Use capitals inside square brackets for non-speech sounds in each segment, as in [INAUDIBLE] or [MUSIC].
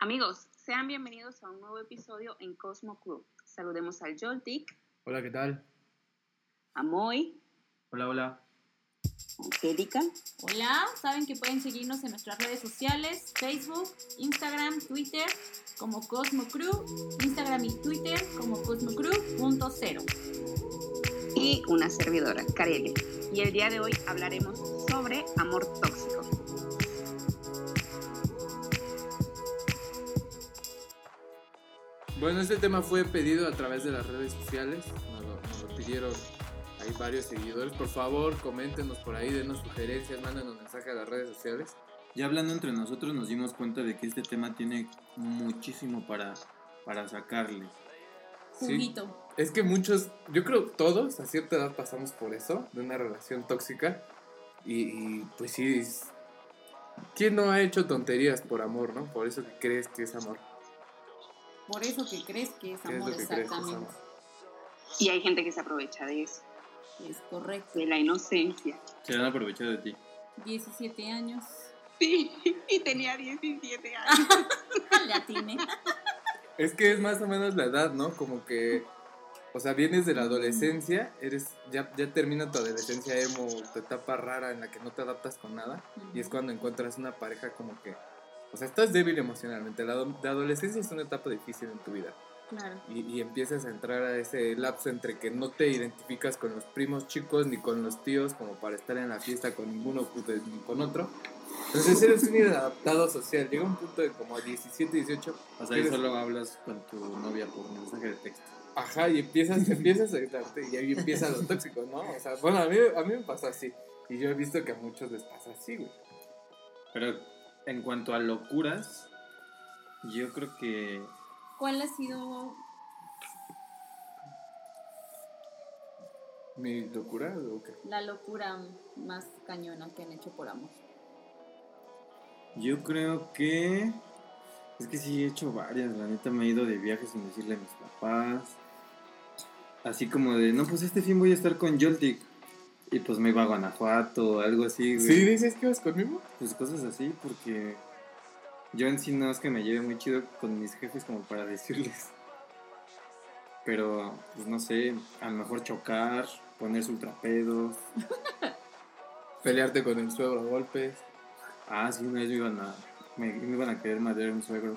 Amigos, sean bienvenidos a un nuevo episodio en Cosmo Crew. Saludemos al Joltik, Hola, ¿qué tal? a Moy, Hola, hola. a Erika Hola, saben que pueden seguirnos en nuestras redes sociales, Facebook, Instagram, Twitter, como Cosmo Crew, Instagram y Twitter como cosmocrew.0. y una servidora, Kareli. Y el día de hoy hablaremos sobre amor tóxico. Bueno, este tema fue pedido a través de las redes sociales. Nos lo, nos lo pidieron ahí varios seguidores. Por favor, coméntenos por ahí, denos sugerencias, mándenos mensajes a las redes sociales. Ya hablando entre nosotros nos dimos cuenta de que este tema tiene muchísimo para, para sacarle. Sí. Juguito. Es que muchos, yo creo todos a cierta edad pasamos por eso, de una relación tóxica. Y, y, pues sí, es- ¿quién no ha hecho tonterías por amor, no? Por eso que crees que es amor. Por eso que crees que es ¿Qué es amor, es exactamente. Y hay gente que se aprovecha de eso, Es correcto. de la inocencia. Se han aprovechado de ti. 17 años. Sí, y tenía 17 años. [LAUGHS] Le atiné. Es que es más o menos la edad, ¿no? Como que, o sea, vienes de la adolescencia, eres, ya, ya termina tu adolescencia emo, tu etapa rara en la que no te adaptas con nada, y es cuando encuentras una pareja como que, o sea, estás débil emocionalmente. La, la adolescencia es una etapa difícil en tu vida, Claro. y, y empiezas a entrar a ese lapso entre que no te identificas con los primos chicos ni con los tíos como para estar en la fiesta con ninguno ni con otro. Entonces eres un inadaptado social. Llega un punto de como 17, 18. O sea, ahí solo hablas con tu novia por mensaje de texto. Ajá, y empiezas, empiezas a gritarte y ahí empieza lo tóxico, ¿no? O sea, bueno, a mí, a mí me pasó así. Y yo he visto que a muchos les pasa así, güey. Pero en cuanto a locuras, yo creo que ¿Cuál ha sido ¿Mi locura o qué? la locura más cañona que han hecho por amor? Yo creo que. Es que sí he hecho varias. La neta me he ido de viaje sin decirle a mis papás. Así como de, no, pues este fin voy a estar con Joltik. Y pues me iba a Guanajuato o algo así, güey. ¿Sí dices que vas conmigo? Pues cosas así, porque yo en sí no es que me lleve muy chido con mis jefes como para decirles. Pero, pues no sé, a lo mejor chocar, ponerse ultrapedos. [LAUGHS] Pelearte con el suegro a golpes. Ah, sí, una vez me iban a, me, me iban a querer madrear un suegro.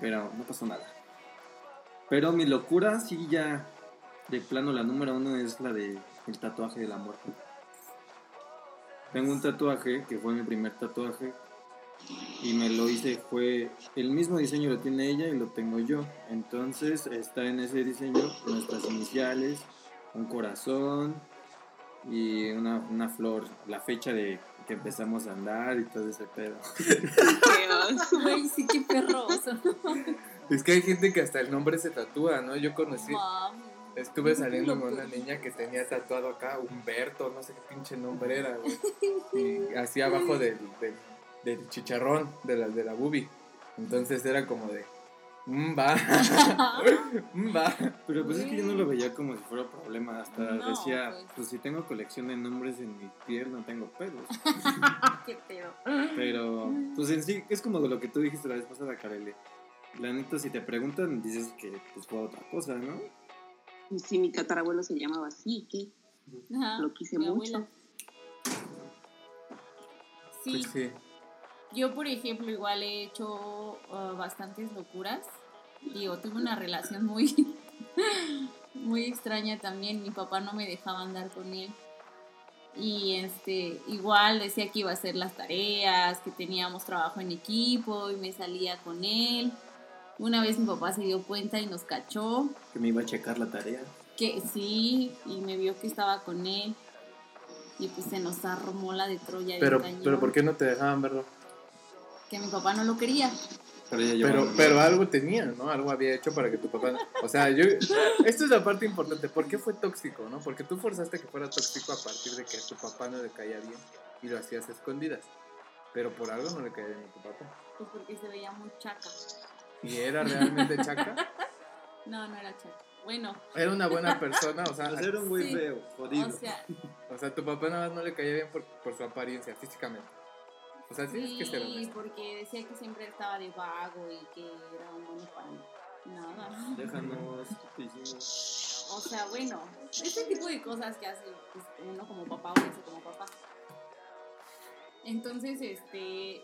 Pero no pasó nada. Pero mi locura, sí, ya de plano, la número uno es la de el tatuaje de la muerte. Tengo un tatuaje que fue mi primer tatuaje y me lo hice, fue el mismo diseño lo tiene ella y lo tengo yo. Entonces está en ese diseño nuestras iniciales, un corazón y una, una flor, la fecha de que empezamos a andar y todo ese pedo. [LAUGHS] Güey, sí, qué perroso. Es que hay gente que hasta el nombre se tatúa, ¿no? Yo conocí, Mami. Estuve saliendo con una niña que tenía tatuado acá Humberto, no sé qué pinche nombre era, güey. Y así abajo del, del, del chicharrón, de la, de la boobie. Entonces era como de, "Mm, va, [LAUGHS] mm, va. Pero pues es que yo no lo veía como si fuera problema, hasta No, decía, pues. pues si tengo colección de nombres en mi piel no tengo pedos. [LAUGHS] qué pedo. Pero pues en sí es como lo que tú dijiste la vez pasada, Karele. La neta, si te preguntan, dices que pues fue otra cosa, ¿no? Sí, mi tatarabuelo se llamaba así. Ajá, Lo quise mi mucho. abuela. Sí, Pues sí. yo por ejemplo igual he hecho uh, bastantes locuras. Digo, tuve una relación muy, [LAUGHS] muy extraña también. Mi papá no me dejaba andar con él. Y este, igual decía que iba a hacer las tareas, que teníamos trabajo en equipo y me salía con él. Una vez mi papá se dio cuenta y nos cachó. Que me iba a checar la tarea. Que sí, y me vio que estaba con él. Y pues se nos armó la de Troya. Pero, pero ¿por qué no te dejaban verlo? Que mi papá no lo quería. Pero Pero, pero algo tenía, ¿no? Algo había hecho para que tu papá... O sea, yo... Esto es la parte importante. ¿Por qué fue tóxico, no? Porque tú forzaste que fuera tóxico a partir de que a tu papá no le caía bien y lo hacías a escondidas. Pero por algo no le caía bien a tu papá. Pues porque se veía muy chaca. ¿Y era realmente chaca? [LAUGHS] No, no era chaca. Bueno, Era una buena persona, o sea... Pues era un güey Sí. feo, jodido. o sea, O sea, tu papá nada más no le caía bien por, por su apariencia, físicamente. O sea, tienes que ser Sí, honesto. porque decía que siempre estaba de vago y que era un bueno para nada. Déjanos. O sea, bueno, ese tipo de cosas que hace pues, uno como papá o hace como papá. Entonces, este,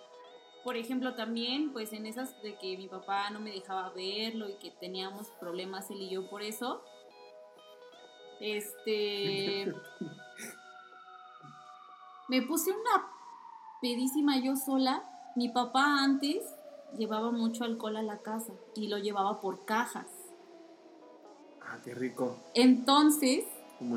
por ejemplo, también, pues en esas de que mi papá no me dejaba verlo y que teníamos problemas él y yo por eso, este, [LAUGHS] me puse una pedísima yo sola. Mi papá antes llevaba mucho alcohol a la casa y lo llevaba por cajas. Ah, qué rico. Entonces,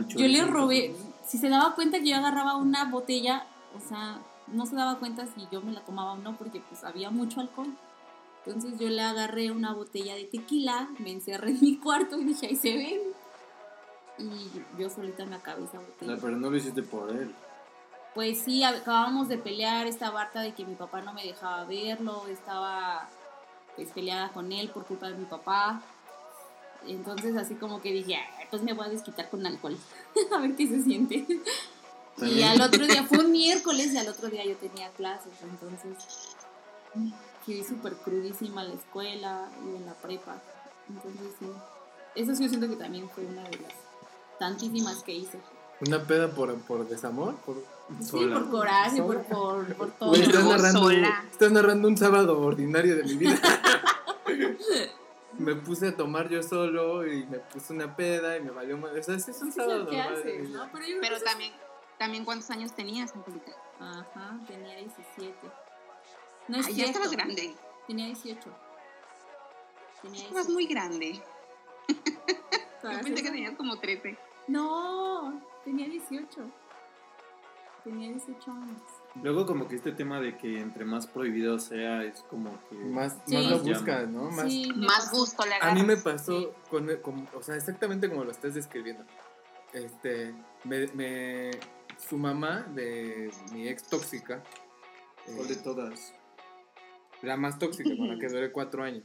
yo le robé, si se daba cuenta que yo agarraba una botella, o sea, no se daba cuenta si yo me la tomaba o no, porque pues había mucho alcohol. Entonces yo le agarré una botella de tequila, me encerré en mi cuarto y dije, ahí se ven. Y yo solita me acabé esa botella. pero no lo hiciste por él. Pues sí, acabamos de pelear, estaba harta de que mi papá no me dejaba verlo, estaba pues peleada con él por culpa de mi papá. Entonces así como que dije, "Ay, pues me voy a desquitar con alcohol, [LAUGHS] a ver qué se siente. Y al otro día, fue un [LAUGHS] miércoles y al otro día yo tenía clases, entonces fui súper crudísima a la escuela y en la prepa. Entonces sí, eso sí yo siento que también fue una de las tantísimas que hice. ¿Una peda por, por desamor? Por... Sí, Sola. por coraje, Sola. por, por, por todo. Estás narrando, sola. estás narrando un sábado ordinario de mi vida. [LAUGHS] me puse a tomar yo solo y me puse una peda y me valió más. O sea, es un es sábado normal haces. ¿no? Pero, Pero también, también ¿cuántos años tenías, Angélica? Ajá, tenía 17. No es Ay, ya estabas grande. Tenía 18. Tenía Estabas 18. muy grande. [LAUGHS] Yo pensé ser- que tenías como 13. No, tenía 18. Tenía 18 años. Luego como que este tema de que entre más prohibido sea es como que... Más, Sí. más lo buscas, ¿no? Más, Sí, Más gusto le A mí me pasó con, con- o sea, exactamente como lo estás describiendo. Este, me, me- su mamá de mi ex tóxica, eh, ¿Cuál de todas? la más tóxica, con la que [LAUGHS] duré cuatro años,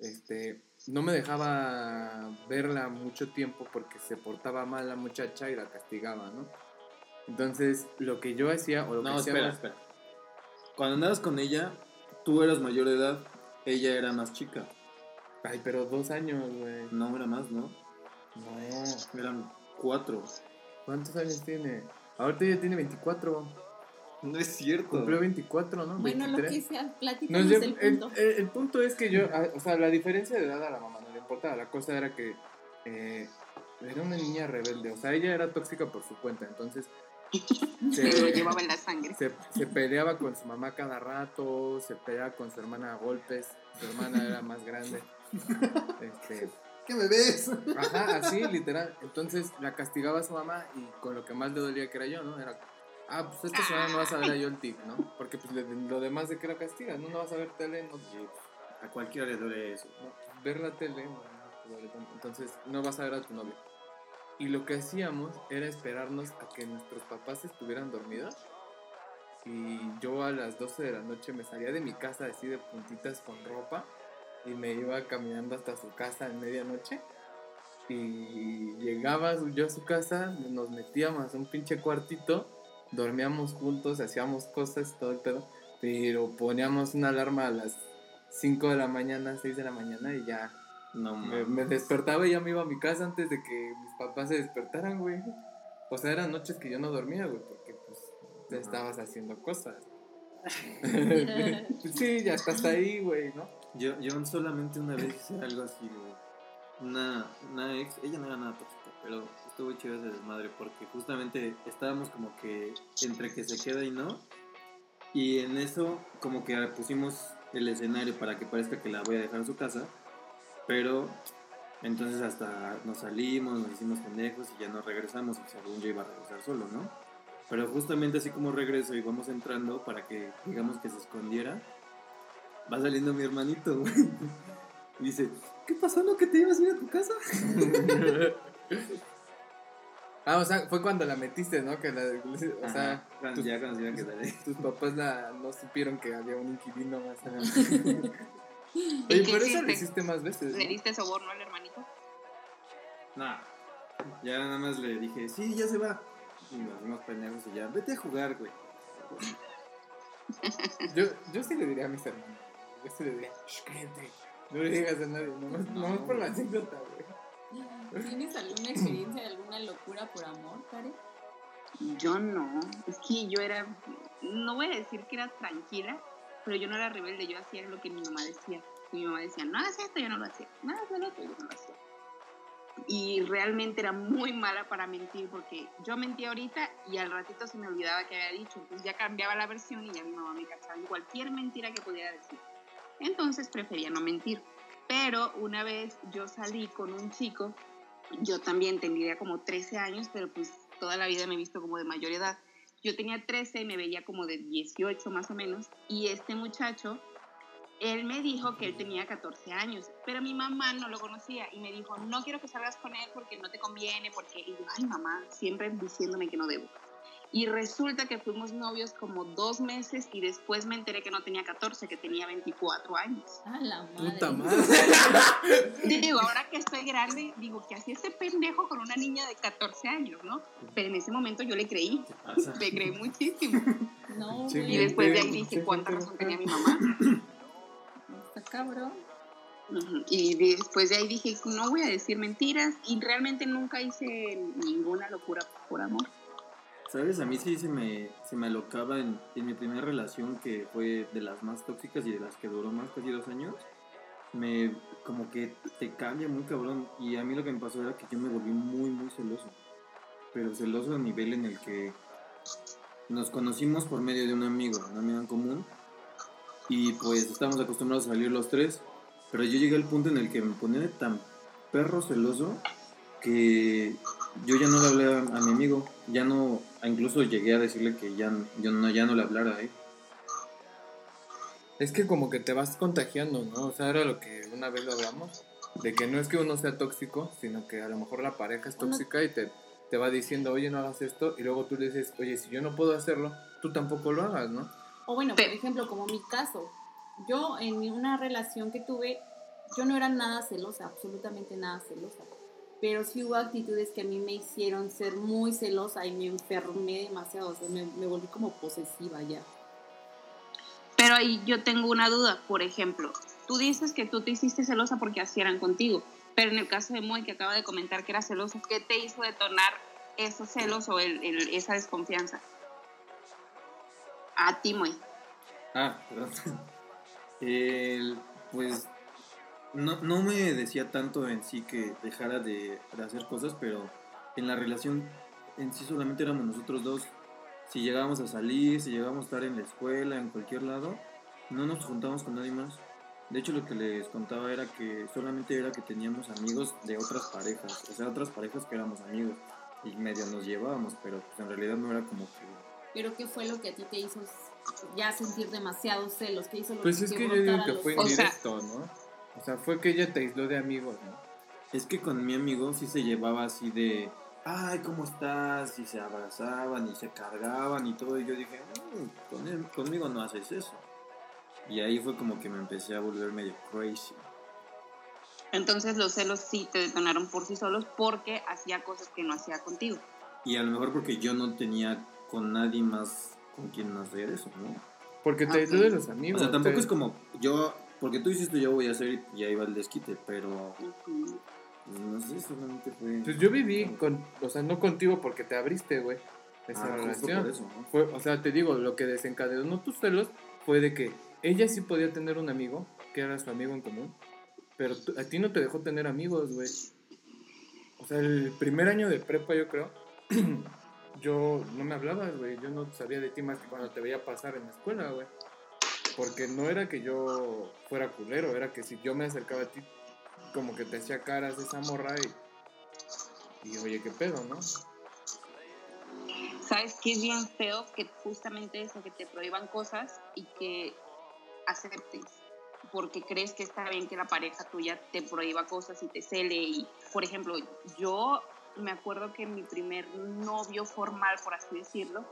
este, no me dejaba verla mucho tiempo porque se portaba mal la muchacha y la castigaba, ¿no? Entonces, lo que yo hacía, o lo que No, espera, hacíamos- espera. Cuando andabas con ella, tú eras mayor de edad, ella era más chica. Ay, pero dos años, güey. No, era más, ¿no? No. Eran cuatro. ¿Cuántos años tiene? Ahorita ya tiene 24. No es cierto. Cumplió 24, ¿no? Bueno, lo 23. que sea, No, platícanos yo- el el, punto. el- el punto es que yo, ah, o sea, la diferencia de edad a la mamá no le importaba. La cosa era que eh, era una niña rebelde. O sea, ella era tóxica por su cuenta. Entonces, [LAUGHS] Se lo se, llevaba en la sangre. se, se peleaba con su mamá cada rato. Se peleaba con su hermana a golpes. Su hermana era más grande. [LAUGHS] Este, ¿Qué me ves? Ajá, así, [LAUGHS] literal. Entonces la castigaba a su mamá y con lo que más le dolía que era yo, ¿no? Era, ah, pues esta semana no vas a ver a yo el tic, ¿no? Porque pues lo demás de que la castiga, ¿no? No vas a ver tele, no, A cualquiera le duele eso. no, ver la tele, no, no duele tanto. entonces no vas a ver a tu novio. Y lo que hacíamos era esperarnos a que nuestros papás estuvieran dormidos. Y yo a las 12 de la noche me salía de mi casa así de puntitas con ropa y me iba caminando hasta su casa en medianoche. Y llegaba yo a su casa, nos metíamos a un pinche cuartito, dormíamos juntos, hacíamos cosas, todo el pedo, pero poníamos una alarma a las 5 de la mañana, 6 de la mañana y ya No me, me despertaba y ya me iba a mi casa antes de que mis papás se despertaran, güey. O sea, eran noches que yo no dormía, güey, porque pues te estabas haciendo cosas. Sí, ya estás ahí, güey, ¿no? Yo, solamente una vez hice algo así, güey. Una, una ex, ella no era nada tóxica, pero estuvo chido ese desmadre porque justamente estábamos como que entre que se queda y no. Y en eso como que pusimos el escenario para que parezca que la voy a dejar en su casa. Pero entonces hasta nos salimos, nos hicimos pendejos y ya no regresamos. Y según yo iba a regresar solo, ¿no? Pero justamente así como regreso y vamos entrando para que digamos que se escondiera, va saliendo mi hermanito, güey. Y dice, ¿qué pasó? ¿No que te ibas a ir a tu casa? [LAUGHS] ah, o sea, fue cuando la metiste, ¿no? Que la, o sea, cuando- tus, ya cuando se iba a quedar ahí. tus papás la, no supieron que había un inquilino más allá. [LAUGHS] ¿Y Oye, pero eso lo hiciste? más veces, ¿Le ¿no? diste soborno al hermanito? Nah. Ya nada más le dije, sí, ya se va. Y nos fuimos pendejos y ya, vete a jugar, güey. Yo, yo sí le diría a mis hermanos. Yo sí le diría, shh, cállate. No le digas a nadie, nomás, No. nomás por la anécdota, güey. ¿Tienes alguna experiencia de alguna locura por amor, Karen? Yo no, es que yo era, no voy a decir que era tranquila, pero yo no era rebelde, yo hacía lo que mi mamá decía. Mi mamá decía, no hagas esto, yo no lo hacía, no hagas lo otro, yo no lo hacía. Y realmente era muy mala para mentir, porque yo mentía ahorita y al ratito se me olvidaba que había dicho, entonces ya cambiaba la versión y ya mi mamá me cachaba en cualquier mentira que pudiera decir. Entonces prefería no mentir. Pero una vez yo salí con un chico, yo también tendría como 13 años, pero pues toda la vida me he visto como de mayor edad. Yo tenía 13 y me veía como de 18 más o menos. Y este muchacho, él me dijo que él tenía 14 años, pero mi mamá no lo conocía y me dijo, no quiero que salgas con él porque no te conviene, porque... Y yo, ay mamá, siempre diciéndome que no debo. Y resulta que fuimos novios como dos meses y después me enteré que no tenía 14, que tenía 24 años. Ah, la madre. Puta madre. [LAUGHS] Digo, ahora que estoy grande, digo, que hacía ese pendejo con una niña de 14 años, ¿no? Pero en ese momento yo le creí, ¿Qué le creí muchísimo. No, Y después de ahí dije, ¿cuánta razón tenía mi mamá? Está cabrón. Ujú. Y después de ahí dije, no voy a decir mentiras y realmente nunca hice ninguna locura por amor. ¿Sabes? A mí sí se me, se me alocaba en, en mi primera relación, que fue de las más tóxicas y de las que duró más casi dos años. Me, como que te cambia muy cabrón. Y a mí lo que me pasó era que yo me volví muy, muy celoso. Pero celoso a nivel en el que nos conocimos por medio de un amigo, un amigo en común. Y pues estábamos acostumbrados a salir los tres. Pero yo llegué al punto en el que me ponía tan perro celoso que yo ya no le hablé a, a mi amigo, ya no, incluso llegué a decirle que ya, yo no, ya no le hablara a él. Es que como que te vas contagiando, ¿no? O sea, era lo que una vez lo hablamos, de que no es que uno sea tóxico, sino que a lo mejor la pareja es tóxica y te, te va diciendo, oye, no hagas esto, y luego tú le dices, oye, si yo no puedo hacerlo, tú tampoco lo hagas, ¿no? O bueno, por ejemplo, como mi caso, yo en una relación que tuve, yo no era nada celosa, absolutamente nada celosa. Pero sí hubo actitudes que a mí me hicieron ser muy celosa y me enfermé demasiado, o sea, me, me volví como posesiva ya. Pero ahí yo tengo una duda, por ejemplo, tú dices que tú te hiciste celosa porque así eran contigo, pero en el caso de Moy que acaba de comentar que era celoso, ¿qué te hizo detonar esos celos o el- el- esa desconfianza? A ti, Moy. Ah, perdón. [LAUGHS] El, pues no, no me decía tanto en sí que dejara de, de hacer cosas, pero en la relación en sí solamente éramos nosotros dos. Si llegábamos a salir, si llegábamos a estar en la escuela, en cualquier lado, no nos juntábamos con nadie más. De hecho, lo que les contaba era que solamente era que teníamos amigos de otras parejas, o sea, otras parejas que éramos amigos y medio nos llevábamos, pero pues, en realidad no era como que Pero ¿qué fue lo que a ti te hizo ya sentir demasiados celos? ¿Qué hizo lo Pues es que yo digo que los fue indirecto, ¿no? O sea, fue que ella te aisló de amigos, ¿no? Es que con mi amigo sí se llevaba así de, ay, ¿cómo estás? Y se abrazaban y se cargaban y todo. Y yo dije, "Mm, con él- conmigo no haces eso. Y ahí fue como que me empecé a volver medio crazy. Entonces los celos sí te detonaron por sí solos porque hacía cosas que no hacía contigo. Y a lo mejor porque yo no tenía con nadie más con quien hacer eso, ¿no? Porque te Ok. aisló de los O amigos. sea, tampoco te- es como, yo, porque tú hiciste, yo voy a hacer y ahí va el desquite, pero pues, no sé, solamente fue... Pues yo viví con, o sea, no contigo porque te abriste, güey, esa Ah, relación. por eso, ¿no? Fue, o sea, te digo, lo que desencadenó tus celos fue de que ella sí podía tener un amigo, que era su amigo en común, pero a ti no te dejó tener amigos, güey. O sea, el primer año de prepa, yo creo, [CLEARS THROAT] yo no me hablabas, güey. Yo no sabía de ti más que cuando te veía pasar en la escuela, güey. Porque no era que yo fuera culero, era que si yo me acercaba a ti, como que te hacía caras esa morra y, y oye, qué pedo, ¿no? ¿Sabes qué es bien feo? Que justamente eso, que te prohíban cosas y que aceptes. Porque crees que está bien que la pareja tuya te prohíba cosas y te cele. Y, por ejemplo, yo me acuerdo que mi primer novio formal, por así decirlo,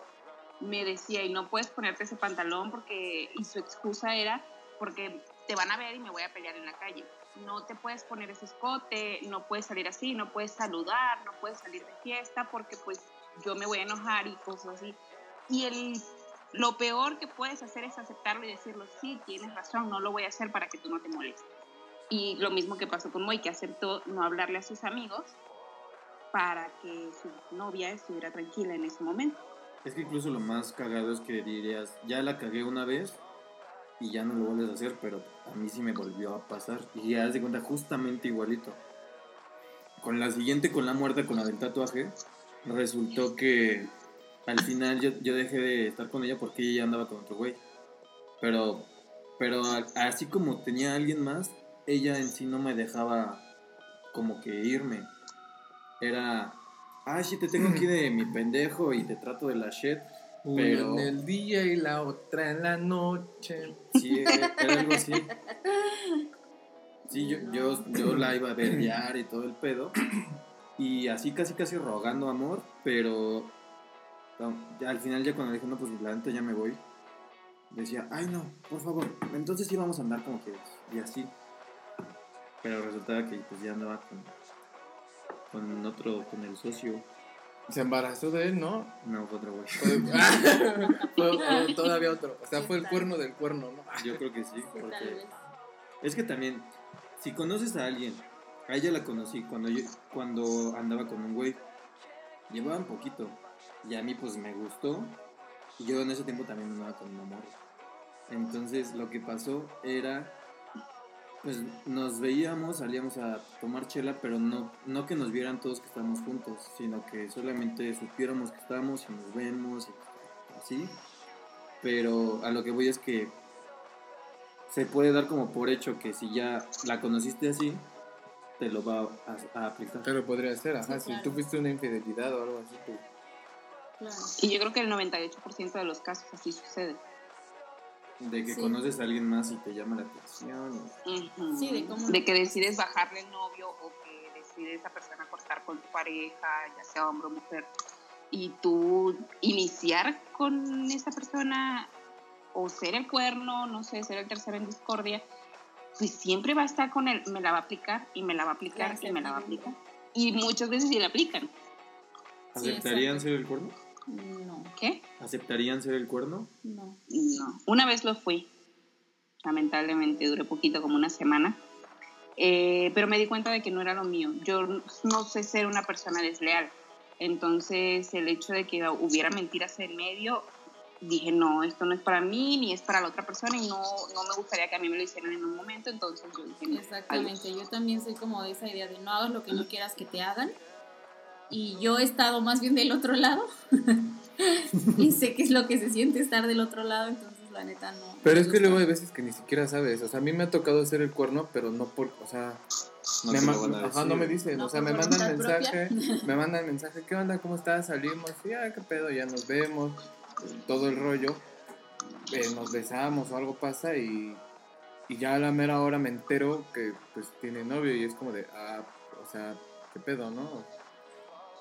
me decía, y no puedes ponerte ese pantalón porque, y su excusa era, porque te van a ver y me voy a pelear en la calle. No te puedes poner ese escote, no puedes salir así, no puedes saludar, no puedes salir de fiesta porque pues yo me voy a enojar y cosas así. Y el, lo peor que puedes hacer es aceptarlo y decirlo, sí, tienes razón, no lo voy a hacer para que tú no te molestes. Y lo mismo que pasó con Moy, que aceptó no hablarle a sus amigos para que su novia estuviera tranquila en ese momento. Es que incluso lo más cagado es que dirías, ya la cagué una vez y ya no lo vuelves a hacer, pero a mí sí me volvió a pasar. Y ya de cuenta justamente igualito. Con la siguiente, con la muerte, con la del tatuaje, resultó que al final yo, yo dejé de estar con ella porque ella andaba con otro güey. Pero, pero así como tenía a alguien más, ella en sí no me dejaba como que irme. Era, ah, sí, te tengo aquí de mi pendejo y te trato de la shit. Una Pero- en el día y la otra en la noche. Sí, era era algo así. Sí, yo, yo, yo la iba a verdear y todo el pedo. Y así casi casi rogando amor, pero no, ya al final ya cuando dije, no, pues la neta ya me voy, decía, ay no, por favor, entonces sí vamos a andar como quieras. Y así. Pero resultaba que pues ya andaba con, con otro, con el socio. Se embarazó de él, ¿no? No, fue otro güey. Fue, [LAUGHS] fue- [LAUGHS] fue todavía otro. O sea, fue el cuerno del cuerno, ¿no? Yo creo que sí, porque... Es que también, si conoces a alguien, a ella la conocí cuando yo, cuando andaba con un güey, llevaban poquito, y a mí pues me gustó, y yo en ese tiempo también andaba con un amor. Entonces lo que pasó era, pues nos veíamos, salíamos a tomar chela, pero no, no que nos vieran todos que estábamos juntos, sino que solamente supiéramos que estábamos y nos vemos, y así. Pero a lo que voy es que se puede dar como por hecho que si ya la conociste así, te lo va a, a aplicar. Pero podría ser, ajá. Sí, Si tú fuiste una infidelidad o algo así, pues. Claro. Y yo creo que el 98% de los casos así sucede. De que Sí. conoces a alguien más y te llama la atención. Sí, de cómo- De que decides bajarle el novio o que decide esa persona cortar con tu pareja, ya sea hombre o mujer, y tú iniciar con esa persona o ser el cuerno, no sé, ser el tercero en discordia, pues siempre va a estar con él, me la va a aplicar y me la va a aplicar y me la va a aplicar. Y muchas veces sí la aplican. ¿Aceptarían ser el cuerno? No, ¿Qué? ¿Aceptarían ser el cuerno? no. No. Una vez lo fui. Lamentablemente duré poquito, como una semana. Eh, pero me di cuenta de que no era lo mío. Yo no sé ser una persona desleal. Entonces, el hecho de que hubiera mentiras en medio, dije, no, esto no es para mí, ni es para la otra persona, y no, no me gustaría que a mí me lo hicieran en un momento. Entonces, yo dije, no, Exactamente, yo también soy como de esa idea de no hagas lo que no quieras que te hagan. Y yo he estado más bien del otro lado. [LAUGHS] y sé qué es lo que se siente estar del otro lado, entonces la neta no. Pero es que luego hay veces que ni siquiera sabes. O sea, a mí me ha tocado ser el cuerno, pero no por. O sea, No me te ma- lo van a ajá, no me dicen. No o sea, me mandan mensaje. [LAUGHS] Me mandan mensaje. ¿Qué onda? ¿Cómo estás? Salimos. Sí, ah, qué pedo. Ya nos vemos. Todo el rollo. eh, nos besamos o algo pasa y. Y ya a la mera hora me entero que pues tiene novio y es como de, ah, o sea, qué pedo, ¿no?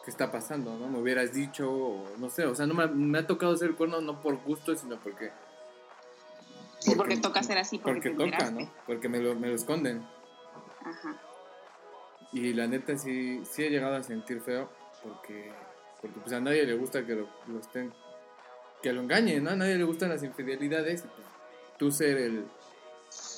¿Qué está pasando, no? Me hubieras dicho, o no sé, o sea, no me, me ha tocado ser cuerno no por gusto, sino porque... Sí, porque toca ser así, porque, toca. ¿no? Porque me lo, me lo esconden. Ajá. Y la neta sí, sí he llegado a sentir feo porque, porque pues a nadie le gusta que lo, lo estén, que lo engañen, ¿no? A nadie le gustan las infidelidades pues, tú ser el,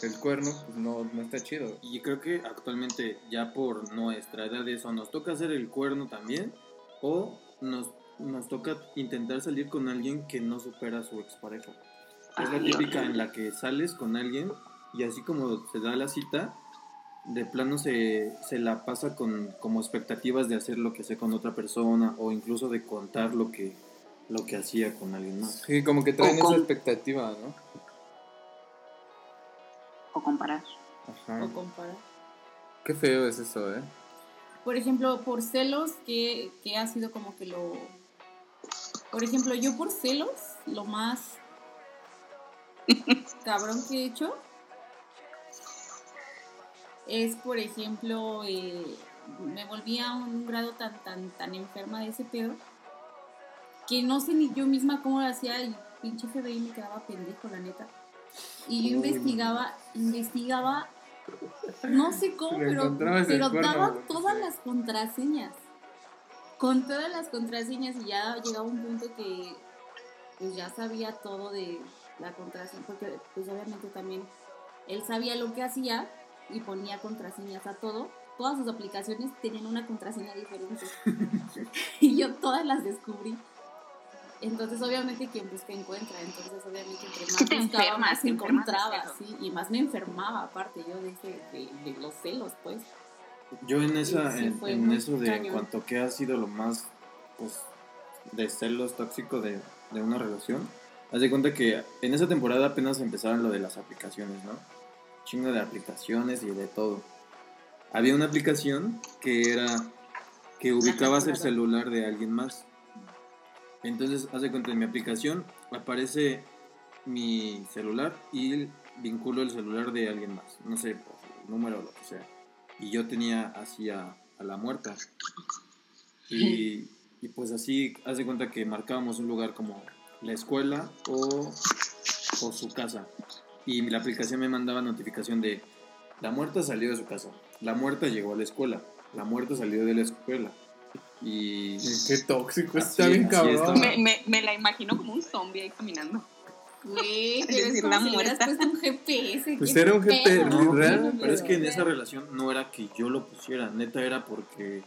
el cuerno, pues no, no está chido. Y creo que actualmente ya por nuestra edad eso nos toca hacer el cuerno también o nos, nos toca intentar salir con alguien que no supera a su expareja. Es la Ay, típica en la que sales con alguien y así como se da la cita, de plano se, se la pasa con como expectativas de hacer lo que hacía con otra persona o incluso de contar lo que, lo que hacía con alguien más. Sí, como que traen esa expectativa, ¿no? Comparar. Ajá. O comparar. Qué feo es eso, ¿eh? Por ejemplo, por celos, que, que ha sido como que lo... Por ejemplo, yo por celos, lo más [LAUGHS] cabrón que he hecho es, por ejemplo, eh, me volví a un grado tan, tan, tan enferma de ese pedo que no sé ni yo misma cómo lo hacía y pinche FBI me quedaba pendejo, la neta. Y yo Uy, investigaba, investigaba, no sé cómo, pero, pero cuerno, daba todas las contraseñas. Con todas las contraseñas y ya llegaba un punto que pues ya sabía todo de la contraseña, porque pues obviamente también él sabía lo que hacía y ponía contraseñas a todo. Todas sus aplicaciones tenían una contraseña diferente. [LAUGHS] [LAUGHS] y yo todas las descubrí. Entonces, obviamente, quien busca encuentra. Entonces, obviamente, entre más que te buscaba, enfermas, más te encontraba, sí. Y más me enfermaba, aparte, yo de, ese- de, de los celos, pues. Yo en esa, Sí, en, eso de cañón. cuanto que ha sido lo más, pues, de celos tóxico de, de una relación, haz de cuenta que en esa temporada apenas empezaron lo de las aplicaciones, ¿no? Chingo de aplicaciones y de todo. Había una aplicación que era que ubicabas el celular de alguien más. Entonces, haz de cuenta, en mi aplicación aparece mi celular y vinculo el celular de alguien más. No sé, por número o lo que sea. Y yo tenía así a, la muerta. Y, y pues así, haz de cuenta que marcábamos un lugar como la escuela o, o su casa. Y la aplicación me mandaba notificación de la muerta salió de su casa, la muerta llegó a la escuela, la muerta salió de la escuela. Y Qué tóxico, Así- está bien cabrón. Me, me, me la imagino como un zombie ahí caminando. Güey, Es [LAUGHS] pero es decir, la muerta. puesto un GPS. Pues era un. GPS No, real, pero es que en esa relación no era que yo lo pusiera, neta era porque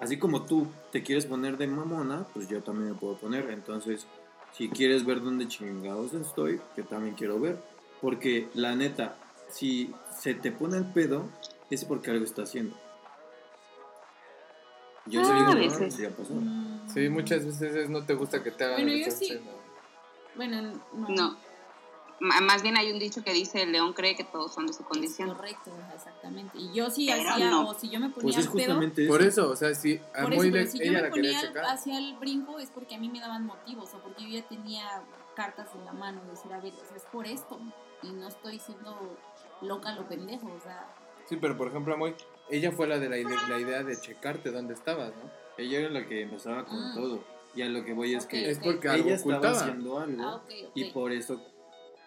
así como tú te quieres poner de mamona, pues yo también me puedo poner. Entonces, si quieres ver dónde chingados estoy, yo también quiero ver. Porque la neta, si se te pone el pedo, es porque algo está haciendo. Yo Ah, a veces. ya pasó. Mm, Sí, muchas veces no te gusta que te hagan Bueno, yo sí. Bueno, no. No. Más bien hay un dicho que dice, el león cree que todos son de su Es condición. correcto, exactamente. Y yo sí Pero hacía, no. o si yo me ponía Pues es al pedo, justamente Por eso. o sea, si a por muy eso, pero le- si yo ella me la quería ponía hacia el brinco es porque a mí me daban motivos, o porque yo ya tenía cartas en la mano, de decir, a ver, o sea, es por esto, y no estoy siendo loca lo pendejo, o sea, Sí, pero por ejemplo, muy, ella fue la de la, ide- la idea de checarte dónde estabas, ¿no? Ella era la que empezaba con Ah. todo. Y a lo que voy es que Es porque algo ella estaba ocultaba. haciendo algo. ah. Y por eso,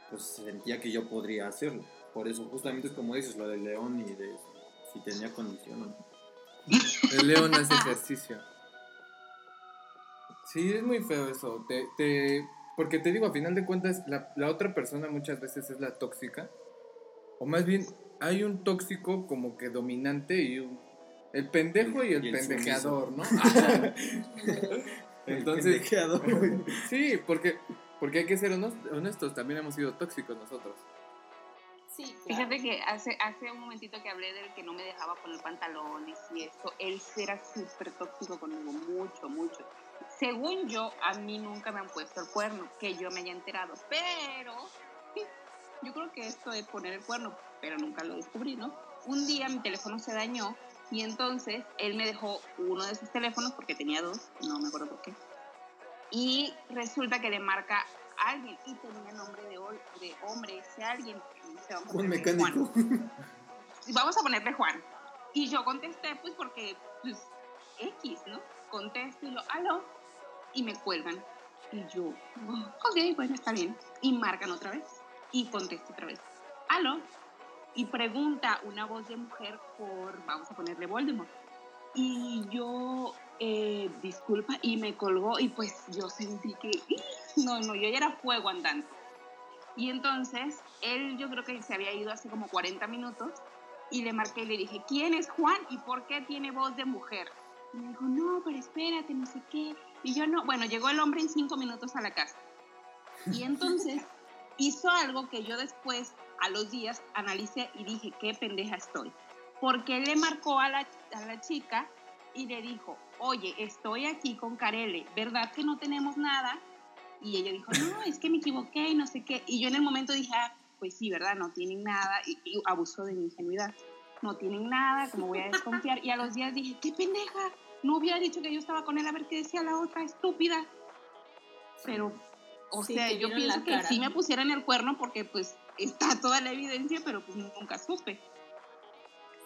pues sentía que yo podría hacerlo. Por eso, justamente es como dices, lo del león y de si tenía condición o no. [LAUGHS] El león hace [LAUGHS] ejercicio. Sí, es muy feo eso. Te, te, porque te digo, a final de cuentas, la, la otra persona muchas veces es la tóxica. O más bien, hay un tóxico como que dominante y un, el pendejo y el, Y el pendejeador, ¿no? [LAUGHS] [LAUGHS] Entonces, El pendejeador. [LAUGHS] sí, porque, porque hay que ser honestos, también hemos sido tóxicos nosotros. Sí, claro. Fíjate que hace, hace un momentito que hablé del que no me dejaba poner pantalones y esto, él era súper tóxico conmigo, mucho, mucho. Según yo, a mí nunca me han puesto el cuerno, que yo me haya enterado, pero sí, yo creo que esto de poner el cuerno, pero nunca lo descubrí, ¿no? Un día mi teléfono se dañó y entonces él me dejó uno de sus teléfonos porque tenía dos, no me acuerdo por qué. Y resulta que le marca a alguien y tenía nombre de, de hombre, ese alguien. vamos Un mecánico. Juan. Vamos a ponerle Juan. Y yo contesté, pues porque, pues, X, ¿no? Contesto y lo, aló, y me cuelgan. Y yo, "Oh, ok, bueno, está bien. Y marcan otra vez. Y contesto otra vez, aló. Y pregunta una voz de mujer por, vamos a ponerle Voldemort. Y yo, eh, disculpa, y me colgó. Y pues yo sentí que, [LAUGHS] no, no, yo ya era fuego andando. Y entonces, él yo creo que se había ido hace como 40 minutos y le marqué y le dije, ¿quién es Juan y por qué tiene voz de mujer? Y me dijo, no, pero espérate, no sé qué. Y yo no, bueno, llegó el hombre en cinco minutos a la casa. Y entonces [LAUGHS] hizo algo que yo después, a los días, analicé y dije, qué pendeja estoy. Porque él le marcó a la, a la chica y le dijo, oye, estoy aquí con Carele, ¿verdad que no tenemos nada? Y ella dijo, no, es que me equivoqué y no sé qué. Y yo en el momento dije, ah, pues sí, ¿verdad? No tienen nada. Y, y abusó de mi ingenuidad. No tienen nada, ¿cómo voy a desconfiar? Y a los días dije, qué pendeja. No hubiera dicho que yo estaba con él a ver qué decía la otra, estúpida. Pero, o Sí, sea, yo pienso que cara. sí me pusieran el cuerno porque pues está toda la evidencia, pero pues nunca supe.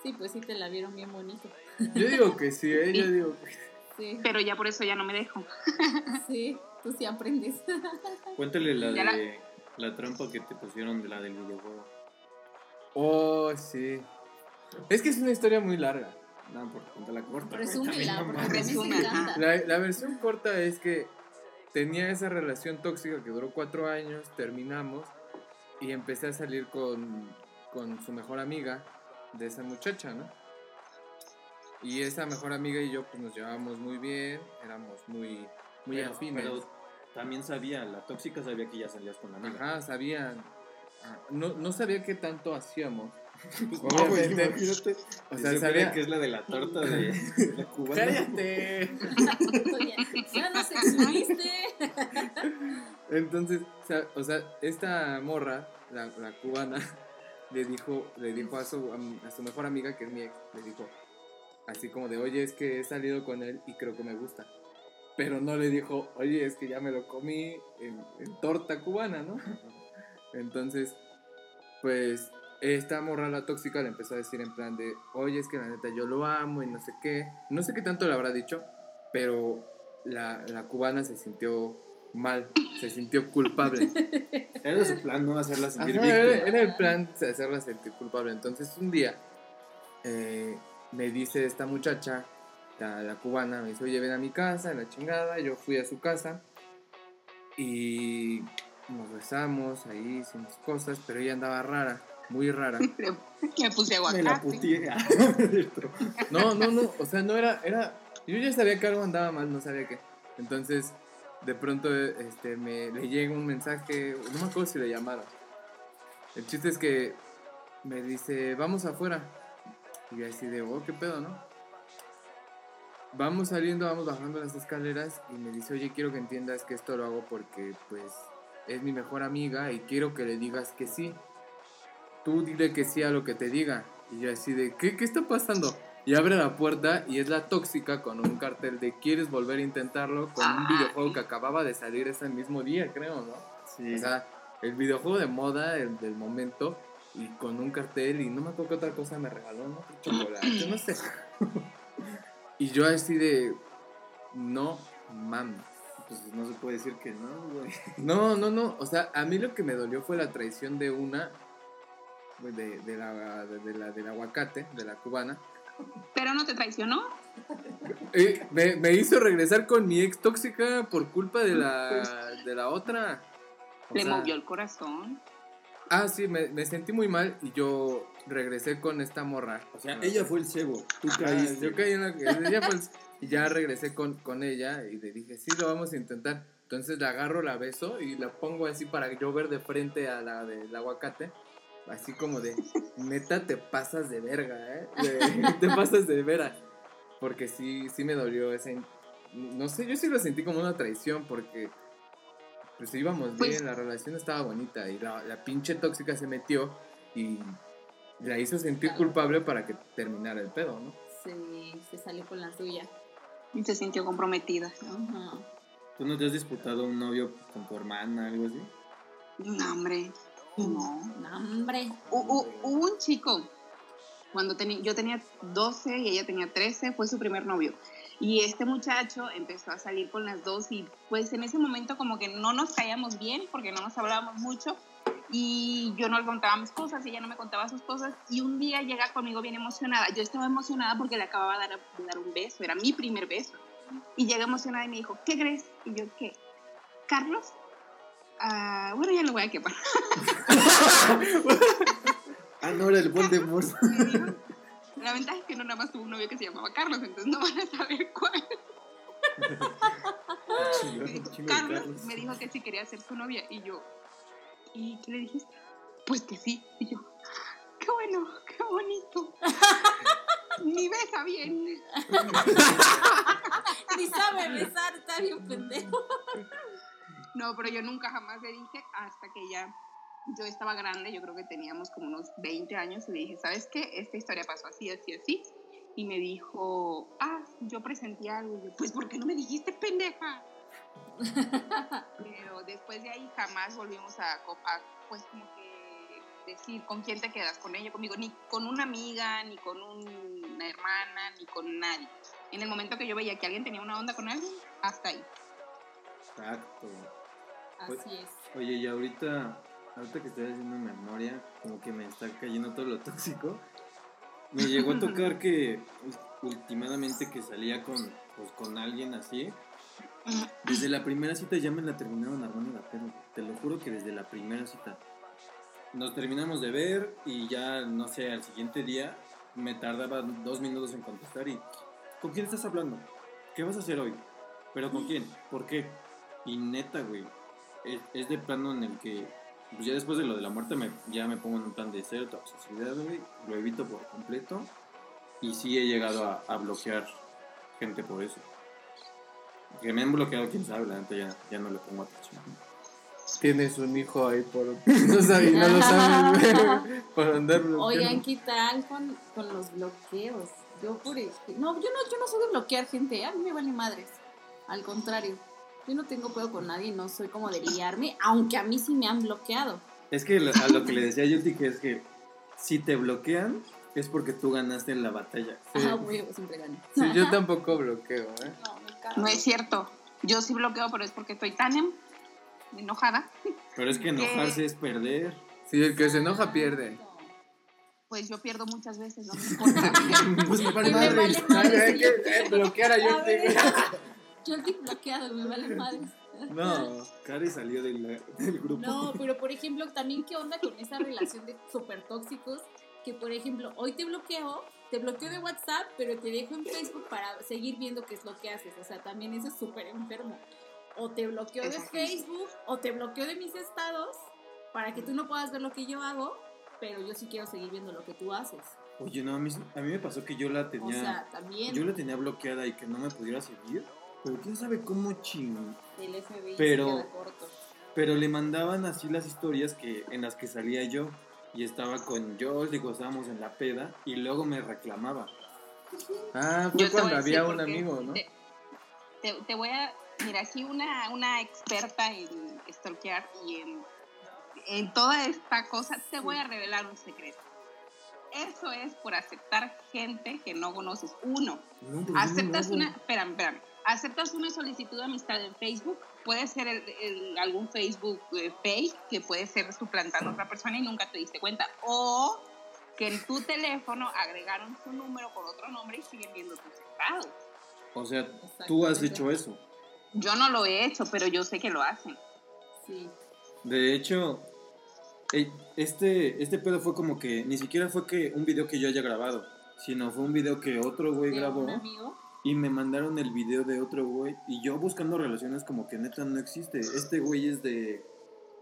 Sí, pues sí te la vieron bien bonito. Yo digo que sí, ¿eh? yo digo que Sí, Pero ya por eso ya no me dejo. [LAUGHS] sí, tú sí aprendes. [LAUGHS] Cuéntale la Ya de la trampa que te pusieron de la del videojuego. Oh, sí. Es que es una historia muy larga. No, por cuéntala corta. Resúmela, porque no me mames. Resume, encanta. La, la versión corta es que tenía esa relación tóxica que duró cuatro años, terminamos y empecé a salir con, con su mejor amiga de esa muchacha, ¿no? Y esa mejor amiga y yo pues nos llevábamos muy bien, éramos muy, muy Pero- afines. Pero también sabía, la tóxica sabía que ya salías con la amiga. Ajá, sabían. ah, No, no sabía qué tanto hacíamos. No, güey, imagínate. O sea, sabía. que es la de la torta de la cubana. ¡Cállate! ya nos exhibiste. Entonces, o sea, o sea, esta morra, la, la cubana, le dijo, le dijo a su, a su mejor amiga, que es mi ex, le dijo, así como de, oye, es que he salido con él y creo que me gusta. Pero no le dijo, oye, es que ya me lo comí en, en torta cubana, ¿no? Entonces, pues, esta morra, la tóxica, le empezó a decir en plan de, oye, es que la neta yo lo amo y no sé qué. No sé qué tanto le habrá dicho, pero la, la cubana se sintió mal, se sintió culpable. [LAUGHS] Era su plan, no hacerla sentir Ajá, víctima. era, era el plan de hacerla sentir culpable. Entonces un día eh, me dice esta muchacha, la, la cubana, me dice, oye, ven a mi casa, en la chingada. Yo fui a su casa y nos besamos, ahí hicimos cosas, pero ella andaba rara, muy rara. [LAUGHS] Me puse Me la aguacate. puteé. [LAUGHS] No, no, no, o sea, no era, era, yo ya sabía que algo andaba mal, no sabía qué. Entonces, de pronto, este, me, le llega un mensaje, no me acuerdo si le llamaron. El chiste es que me dice, vamos afuera. Y yo así de, oh, qué pedo, ¿no? Vamos saliendo, vamos bajando las escaleras y me dice, oye, quiero que entiendas que esto lo hago porque, pues, es mi mejor amiga y quiero que le digas que sí. Tú dile que sí a lo que te diga. Y yo así de, ¿qué, qué está pasando? Y abre la puerta y es la tóxica con un cartel de ¿quieres volver a intentarlo? Con un Ay. videojuego que acababa de salir ese mismo día, creo, ¿no? Sí. O sea, el videojuego de moda el del momento y con un cartel y no me acuerdo qué otra cosa me regaló, ¿no? Chocolate, no sé. [LAUGHS] Y yo así de, no mames. pues no se puede decir que no, güey. No, no, no. O sea, a mí lo que me dolió fue la traición de una, de, de la, de, la, del aguacate, de la cubana. Pero no te traicionó. [LAUGHS] Eh, me, me hizo regresar con mi ex tóxica por culpa de la, de la otra. O Le sea, movió el corazón. Ah, sí, me, me sentí muy mal y yo regresé con esta morra. O sea, ella fue el cebo, tú caíste. yo caí en la ella fue el- y ya regresé con, con ella y le dije, sí, lo vamos a intentar. Entonces la agarro, la beso y la pongo así para yo ver de frente a la del aguacate. Así como de, neta, te pasas de verga, ¿eh? De- [LAUGHS] te pasas de veras. Porque sí, sí me dolió ese... No sé, yo sí lo sentí como una traición porque pues íbamos bien, Pues- la relación estaba bonita y la, la pinche tóxica se metió y la hizo sentir culpable para que terminara el pedo, ¿no? Se, se salió con la suya. Y se sintió comprometida. Ajá. ¿Tú no te has disputado un novio con tu hermana, algo así? No, hombre. No. No, hombre. Hubo un chico, cuando teni- yo tenía 12 y ella tenía 13, fue su primer novio. Y este muchacho empezó a salir con las dos y pues en ese momento como que no nos caíamos bien porque no nos hablábamos mucho y yo no le contaba mis cosas y ella no me contaba sus cosas y un día llega conmigo bien emocionada. Yo estaba emocionada porque le acababa de dar, de dar un beso, era mi primer beso. Y llega emocionada y me dijo, ¿qué crees? Y yo, ¿qué? ¿Carlos? Ah, bueno, ya lo voy a quemar. [LAUGHS] Ah, no, era el Voldemort. La ventaja es que no nada más tuvo un novio que se llamaba Carlos, entonces no van a saber cuál. [LAUGHS] De Carlos. me dijo que sí quería ser su novia y yo, ¿y qué le dijiste? Pues que sí. Y yo, qué bueno, qué bonito. Ni besa bien. [LAUGHS] Ni sabe besar, está bien pendejo. No, pero yo nunca jamás le dije hasta que ya yo estaba grande, yo creo que teníamos como unos 20 años y le dije, ¿sabes qué? Esta historia pasó así, así, así. Y me dijo, ah, yo presenté algo. Y yo, pues, ¿por qué no me dijiste, pendeja? [LAUGHS] Pero después de ahí jamás volvimos a, a, pues, como que decir con quién te quedas, con ella, conmigo, ni con una amiga, ni con una hermana, ni con nadie. En el momento que yo veía que alguien tenía una onda con alguien, hasta ahí. Exacto. Así es. Oye, y ahorita, ahorita que estoy haciendo memoria, como que me está cayendo todo lo tóxico. Me llegó a tocar [LAUGHS] que pues, últimamente que salía con, pues, con alguien así Desde la primera cita ya me la terminaron armando la pena. Te lo juro que desde la primera cita. Nos terminamos de ver y ya, no sé, al siguiente día me tardaba dos minutos en contestar y... ¿Con quién estás hablando? ¿Qué vas a hacer hoy? ¿Pero con quién? ¿Por qué? Y neta, güey, es, es de plano en el que, pues ya después de lo de la muerte, me, ya me pongo en un plan de cero toxicidad, güey, lo evito por completo y sí he llegado a, a bloquear gente por eso. Que me han bloqueado, quién sabe, la neta ya, ya no le pongo atención. Tienes un hijo ahí por. [LAUGHS] No, sabes, no lo sabes, [LAUGHS] por andar bloqueando. Oigan, ¿qué tal con, con los bloqueos? Yo por no, yo no, yo no soy de bloquear gente, ¿eh? a mí me vale madres. Al contrario, yo no tengo pedo con nadie, no soy como de liarme, aunque a mí sí me han bloqueado. Es que lo- a lo que le decía Yuti que es que si te bloquean es porque tú ganaste en la batalla. Sí. Ah, huevo, siempre gano. Sí, yo tampoco bloqueo, ¿eh? No, me cago. No es cierto. Yo sí bloqueo, pero es porque estoy tan em- enojada. Pero es que enojarse es perder. Sí, el que se enoja pierde. Pues yo pierdo muchas veces, no me [LAUGHS] importa. Pues me vale vale Hay que eh, bloquear a A. Yo estoy bloqueado, me vale madres. No. Cari salió del, del grupo. No, pero por ejemplo, también qué onda con esa relación de súper tóxicos, que por ejemplo, hoy te bloqueo, te bloqueo de WhatsApp, pero te dejo en Facebook para seguir viendo qué es lo que haces. O sea, también eso es súper enfermo. O te bloqueo de. Facebook, o te bloqueo de mis estados, para que tú no puedas ver lo que yo hago, pero yo sí quiero seguir viendo lo que tú haces. Oye, no, a mí, a mí me pasó que yo la O tenía. sea, también yo la tenía bloqueada y que no me pudiera seguir. Pero quién sabe cómo ching. el FBI pero- se corto. Pero le mandaban así las historias que en las que salía yo. Y estaba con yo, digo, estábamos en la peda. Y luego me reclamaba. Ah, fue Yo cuando había un amigo, ¿no? Te, te- te voy a. Mira, sí, una, una experta en stalkear y en, en toda esta cosa, te voy a revelar un secreto. Eso es por aceptar gente que no conoces. Uno, No, aceptas no, no, una. Espérame, espérame. Aceptas una solicitud de amistad en Facebook. Puede ser el- el- algún Facebook eh, fake que puede ser suplantando a otra persona y nunca te diste cuenta. O que en tu teléfono agregaron su número con otro nombre y siguen viendo tus estados. O sea, tú has hecho eso. Yo no lo he hecho, pero yo sé que lo hacen. Sí. De hecho, eh, este, este pedo fue como que ni siquiera fue que un video que yo haya grabado, sino fue un video que otro güey grabó un amigo. Y me mandaron el video de otro güey y yo buscando relaciones como que neta no existe. Este güey es de,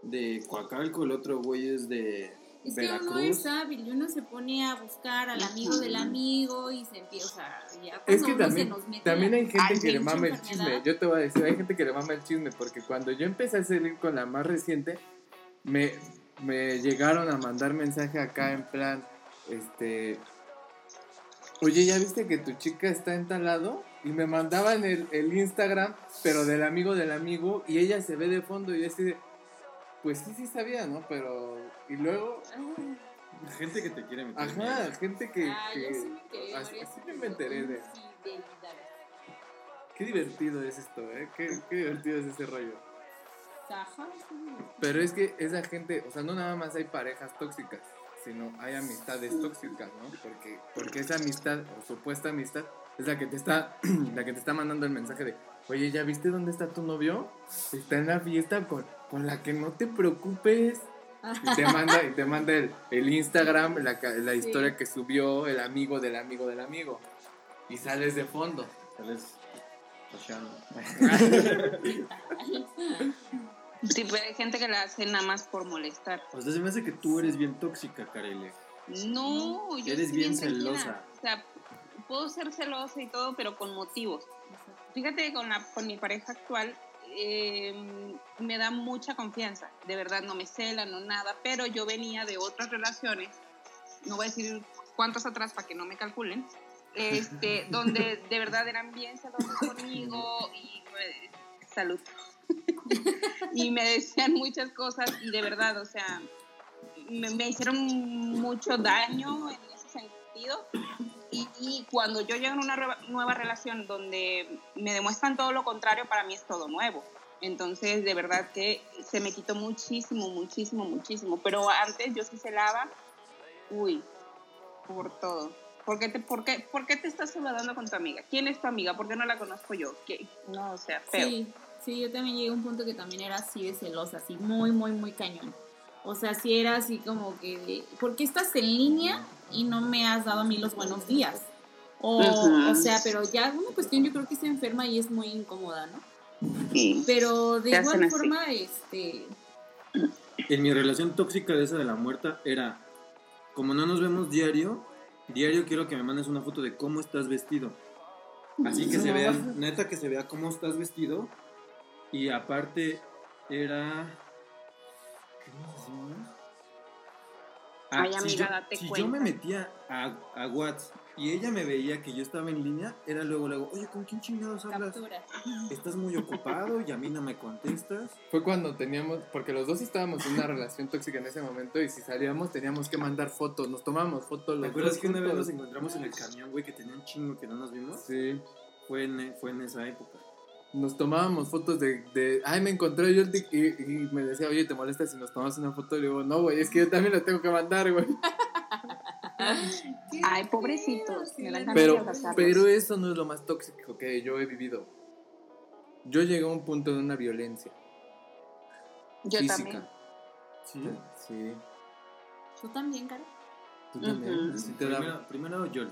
de Coacalco, el otro güey es de Es que uno es hábil y uno se pone a buscar al amigo del amigo y se empieza, o sea, ya Es que uno también, se nos mete también hay gente que le mama el chisme. Yo te voy a decir, hay gente que le mama el chisme porque cuando yo empecé a salir con la más reciente, me, me llegaron a mandar mensaje acá en plan, este, oye, ¿ya viste que tu chica está en tal lado? Y me mandaban el, el Instagram, pero del amigo del amigo, y ella se ve de fondo y así de, pues sí, sí sabía, ¿no? Pero, y luego, Gente que te quiere meter. ajá, gente que... Ah, que- yo sí me enteré así, así me enteré de... infidelidades. Qué divertido es esto, ¿eh? Qué, qué divertido es ese rollo. Pero es que esa gente, o sea, no nada más hay parejas tóxicas, sino hay amistades tóxicas, ¿no? Porque, porque esa amistad, o supuesta amistad, es la que te está, [CLEARS THROAT] la que te está mandando el mensaje de, oye, ¿ya viste dónde está tu novio? Está en la fiesta con, con la que no te preocupes. Y te manda, y te manda el, el Instagram, la, la historia que subió el amigo del amigo del amigo. Y sales de fondo. Sales cochando. [LAUGHS] [LAUGHS] Sí, pero hay gente que la hace nada más por molestar. O sea, se me hace que tú eres bien tóxica, Karele. No, yo Eres soy bien tranquila. celosa. O sea, puedo ser celosa y todo, pero con motivos. Fíjate que con, la, con mi pareja actual eh, me da mucha confianza. De verdad, no me cela, no nada. Pero yo venía de otras relaciones, no voy a decir cuántas atrás para que no me calculen, este, [LAUGHS] donde de verdad eran bien celosos conmigo y me- salud. [LAUGHS] y me decían muchas cosas y de verdad, o sea, me, me hicieron mucho daño en ese sentido. Y, y cuando yo llego en una nueva, nueva relación donde me demuestran todo lo contrario, para mí es todo nuevo. Entonces, de verdad que se me quitó muchísimo, muchísimo, muchísimo. Pero antes yo sí celaba, uy, por todo. ¿Por qué te, por qué, por qué te estás saludando con tu amiga? ¿Quién es tu amiga? ¿Por qué no la conozco yo? ¿Qué? No, o sea, feo. Sí, Sí, yo también llegué a un punto que también era así de celosa, así muy, muy, muy cañón. O sea, sí era así como que, de, ¿por qué estás en línea y no me has dado a mí los buenos días? O, o sea, pero ya una cuestión yo creo que está enferma y es muy incómoda, ¿no? Sí. Pero de igual así. forma, este, En mi relación tóxica de esa de la muerta era, como no nos vemos diario, diario quiero que me mandes una foto de cómo estás vestido. Así que se vea, neta que se vea cómo estás vestido. Y aparte era... ¿Qué nos decimos? Ay, si amiga, yo, date si yo me metía a, a WhatsApp y ella me veía que yo estaba en línea, era luego, luego, oye, ¿con quién chingados hablas? captura. Estás muy ocupado y a mí no me contestas. Fue cuando teníamos, porque los dos estábamos en una relación tóxica en ese momento y si salíamos teníamos que mandar fotos, nos tomamos fotos. ¿Te los acuerdas que una vez nos encontramos en el camión, güey, que tenía un chingo que no nos vimos? Sí, Fue en, fue en esa época. Nos tomábamos fotos de, de ay, me encontré yo el tic- y, y me decía, oye, ¿te molesta si nos tomamos una foto? Y le digo, no, güey, es que yo también la tengo que mandar, güey. [LAUGHS] Ay, pobrecitos, Sí, me Pero, pero eso no es lo más tóxico que yo he vivido. Yo llegué a un punto de una violencia Yo física. también. Sí. Sí, ¿Tú también, tú también. Ujú. Sí te da- Primero, primero yo.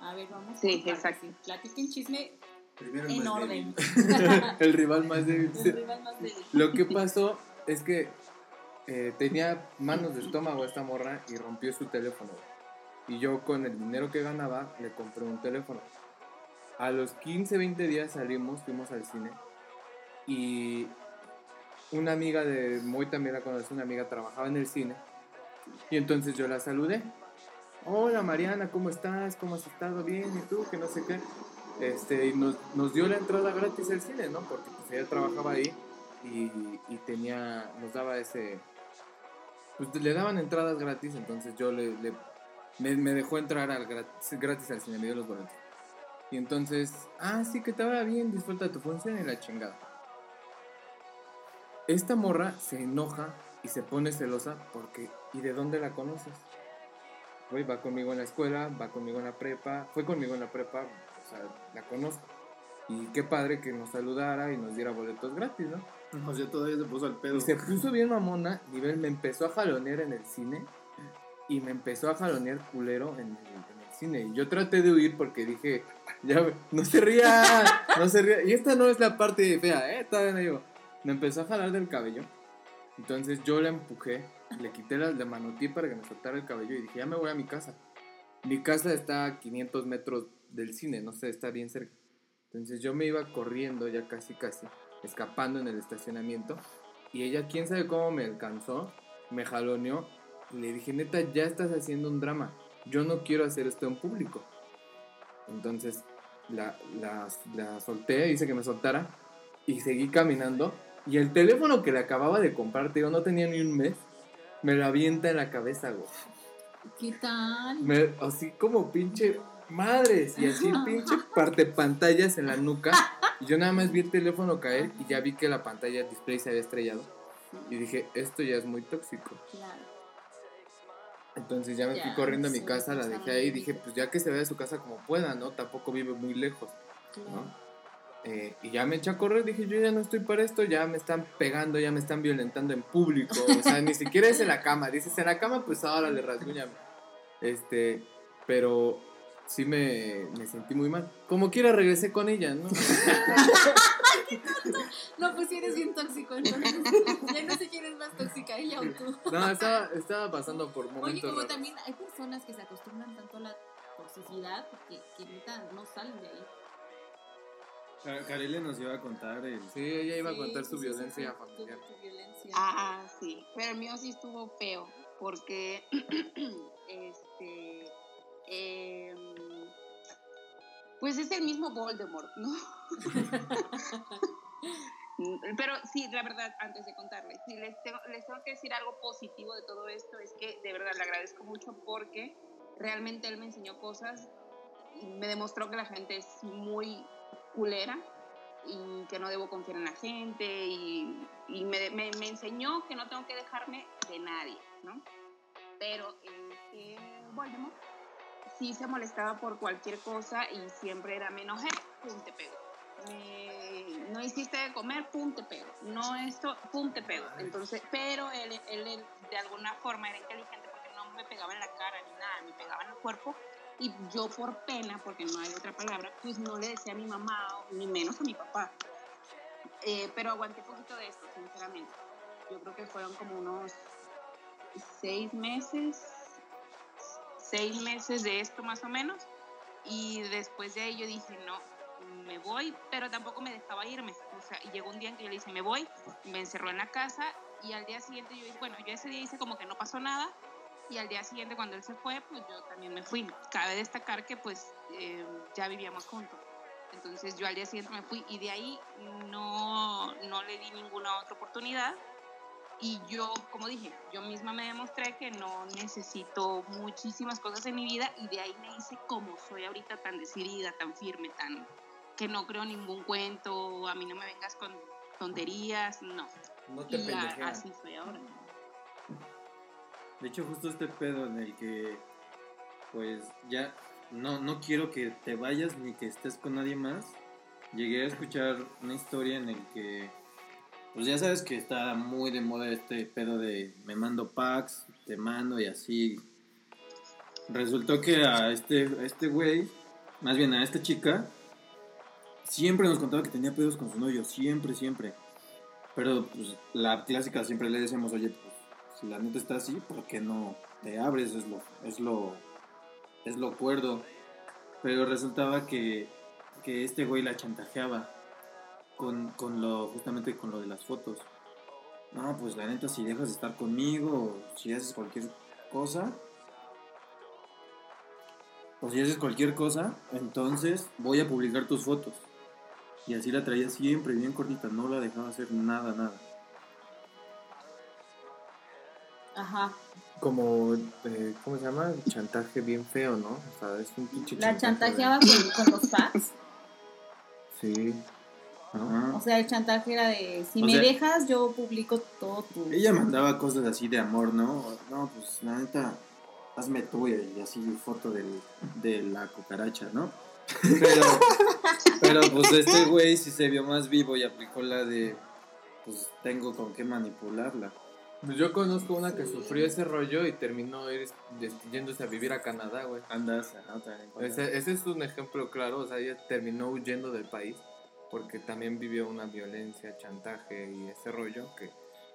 A ver, vamos. Sí, exacto. Platiquen chisme Primero en más orden. débil. [LAUGHS] El rival más débil. El rival más débil. Lo que pasó es que eh, tenía manos de estómago esta morra y rompió su teléfono. Y yo con el dinero que ganaba le compré un teléfono. A los 15, 20 días salimos, fuimos al cine. Y una amiga de Moy también la conoce, una amiga trabajaba en el cine. Y entonces yo la saludé. Hola Mariana, ¿cómo estás? ¿Cómo has estado? Bien, ¿y tú? Que no sé qué. Este, y nos, nos dio la entrada gratis al cine, ¿no? Porque pues ella trabajaba ahí y, y tenía, nos daba ese, pues le daban entradas gratis, entonces yo le, le- me, dejó entrar al gratis, gratis al cine, me dio los boletos. Y entonces, ah, sí, que te vaya bien, disfruta tu función y la chingada. Esta morra se enoja y se pone celosa porque, ¿y de dónde la conoces? Güey, va conmigo en la escuela, va conmigo en la prepa, fue conmigo en la prepa, o sea, la conozco. Y qué padre que nos saludara y nos diera boletos gratis, ¿no? O sea, todavía se puso al pedo. Y se puso bien mamona, nivel, me empezó a jalonear en el cine y me empezó a jalonear culero en el, en el cine. Y yo traté de huir porque dije, ya, no se ría, no se ría. Y esta no es la parte fea, ¿eh? Todavía no digo. Me empezó a jalar del cabello. Entonces yo la empujé, le quité la, le manoteé para que me soltara el cabello y dije, ya me voy a mi casa. Mi casa está a 500 metros del cine, no sé, está bien cerca. Entonces yo me iba corriendo ya casi casi, escapando en el estacionamiento. Y ella, quién sabe cómo me alcanzó, me jaloneó y le dije, neta, ya estás haciendo un drama. Yo no quiero hacer esto en público. Entonces la, la, la solté, hice que me soltara y seguí caminando. Y el teléfono que le acababa de comprar, digo, no tenía ni un mes, me lo avienta en la cabeza, güey. ¿Qué tal? Me- así como pinche madres y así [LAUGHS] pinche parte pantallas en la nuca. Y yo nada más vi el teléfono caer y ya vi que la pantalla el display se había estrellado. Y dije, esto ya es muy tóxico. Claro. Entonces ya me fui corriendo a mi sí, casa, la dejé ahí y dije, pues ya que se vaya a su casa como pueda, ¿no? Tampoco vive muy lejos. ¿no? Eh, y ya me eché a correr, dije, yo ya no estoy para esto, ya me están pegando, ya me están violentando en público. O sea, ni siquiera es en la cama. Dices, en la cama, pues ahora le rasguñame. Este, pero sí me, me sentí muy mal. Como quiera regresé con ella, ¿no? [LAUGHS] No, pues si eres bien tóxico, entonces ya no sé quién es más tóxica, ella o tú. No, estaba, estaba pasando por Oye, momentos como raros. también hay personas que se acostumbran tanto a la toxicidad que, que neta no salen de ahí. Carele nos iba a contar el... Sí, ella iba a Sí, contar su sí, sí, violencia sí, familiar. Tu, tu violencia. Ah, sí, pero el mío sí estuvo feo, porque, [CLEARS THROAT] este, em, pues es el mismo Voldemort, ¿no? [LAUGHS] Pero sí, la verdad, antes de contarles, sí, les tengo, les tengo que decir algo positivo de todo esto, es que de verdad le agradezco mucho porque realmente él me enseñó cosas y me demostró que la gente es muy culera y que no debo confiar en la gente y, y me, me- me enseñó que no tengo que dejarme de nadie, ¿no? Pero este Voldemort sí se molestaba por cualquier cosa y siempre era me enojé, pum, te pego. me- no hiciste de comer, pum, te pego. No esto, pum, te pego. Entonces, pero él, él, de alguna forma era inteligente porque no me pegaba en la cara ni nada, me pegaba en el cuerpo. Y yo por pena, porque no hay otra palabra, pues no le decía a mi mamá, ni menos a mi papá. Eh, pero aguanté poquito de esto, sinceramente. Yo creo que fueron como unos seis meses, seis meses de esto más o menos. Y después de ahí yo dije, no, me voy, pero tampoco me dejaba irme. O sea, llegó un día en que yo le dije, me voy, me encerró en la casa y al día siguiente yo dije, bueno, yo ese día hice como que no pasó nada. Y al día siguiente cuando él se fue, pues yo también me fui. Cabe destacar que pues eh, ya vivíamos juntos. Entonces yo al día siguiente me fui y de ahí no, no le di ninguna otra oportunidad. Y yo, como dije, yo misma me demostré que no necesito muchísimas cosas en mi vida y de ahí me hice como soy ahorita, tan decidida, tan firme, tan que no creo ningún cuento, a mí no me vengas con tonterías, no. No te Y así soy ahora. De hecho, justo este pedo en el que, pues ya no, no quiero que te vayas ni que estés con nadie más. Llegué a escuchar una historia en el que, pues ya sabes que está muy de moda este pedo de me mando packs, te mando y así. Resultó que a este, este güey, más bien a esta chica, siempre nos contaba que tenía pedos con su novio, siempre, siempre. Pero pues la clásica siempre le decíamos, oye, pues si la neta está así, ¿por qué no te abres? Es lo, es lo, es lo cuerdo. Pero resultaba que, que este güey la chantajeaba con, con lo, justamente con lo de las fotos. No, pues la neta, si dejas de estar conmigo, o si haces cualquier cosa, o si haces cualquier cosa, entonces voy a publicar tus fotos. Y así la traía siempre bien cortita, no la dejaba hacer nada, nada. Ajá. Como, eh, ¿cómo se llama? Chantaje bien feo, ¿no? O sea, es un pinche La chantaje, chantajeaba con, con los packs. Sí. Ajá. O sea, el chantaje era de si O me sea- dejas, yo publico todo tu. Ella mandaba cosas así de amor, ¿no? No, pues la neta, hazme tuya y así foto del, de la cucaracha, ¿no? Pero, pero pues este güey sí se vio más vivo y aplicó la de, pues tengo con qué manipularla. Pues yo conozco una que sufrió ese rollo y terminó ir, yéndose a vivir a Canadá, güey. Andas, ajá, también. Ese, ese es un ejemplo claro, o sea, ella terminó huyendo del país porque también vivió una violencia, chantaje y ese rollo que,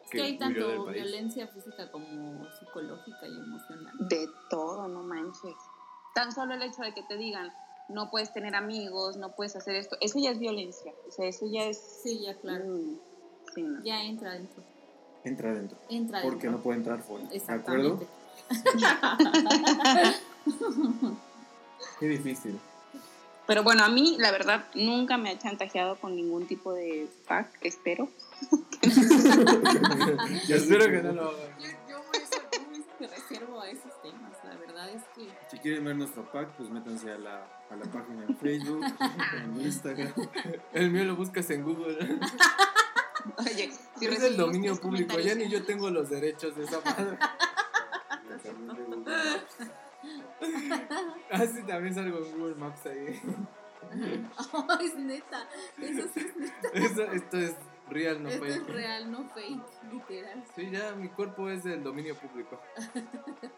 que hay tanto violencia física como psicológica y emocional. De todo, no manches. Tan solo el hecho de que te digan, no puedes tener amigos, no puedes hacer esto, eso ya es violencia. O sea, eso ya es... Sí, ya claro. Mm, sí, no. Ya entra dentro. Entra adentro. Entra Porque dentro. no puede entrar fuera. ¿De acuerdo? [LAUGHS] Qué difícil. Pero bueno, a mí, la verdad, nunca me ha chantajeado con ningún tipo de pack, espero. [LAUGHS] Yo espero que no lo hagan. Yo, yo me reservo a esos temas. La verdad es que Si quieren ver nuestro pack, pues métanse a la, a la página en Facebook, en Instagram. El mío lo buscas en Google. Oye, si es el dominio público, ya ni yo tengo los derechos de esa madre. [LAUGHS] Ah, sí, también salgo en Google Maps ahí. Oh, es neta. Eso sí es neta. [LAUGHS] Eso- esto es real, no Esto fake. es real, no fake, literal. Sí, ya mi cuerpo es del dominio público. [LAUGHS]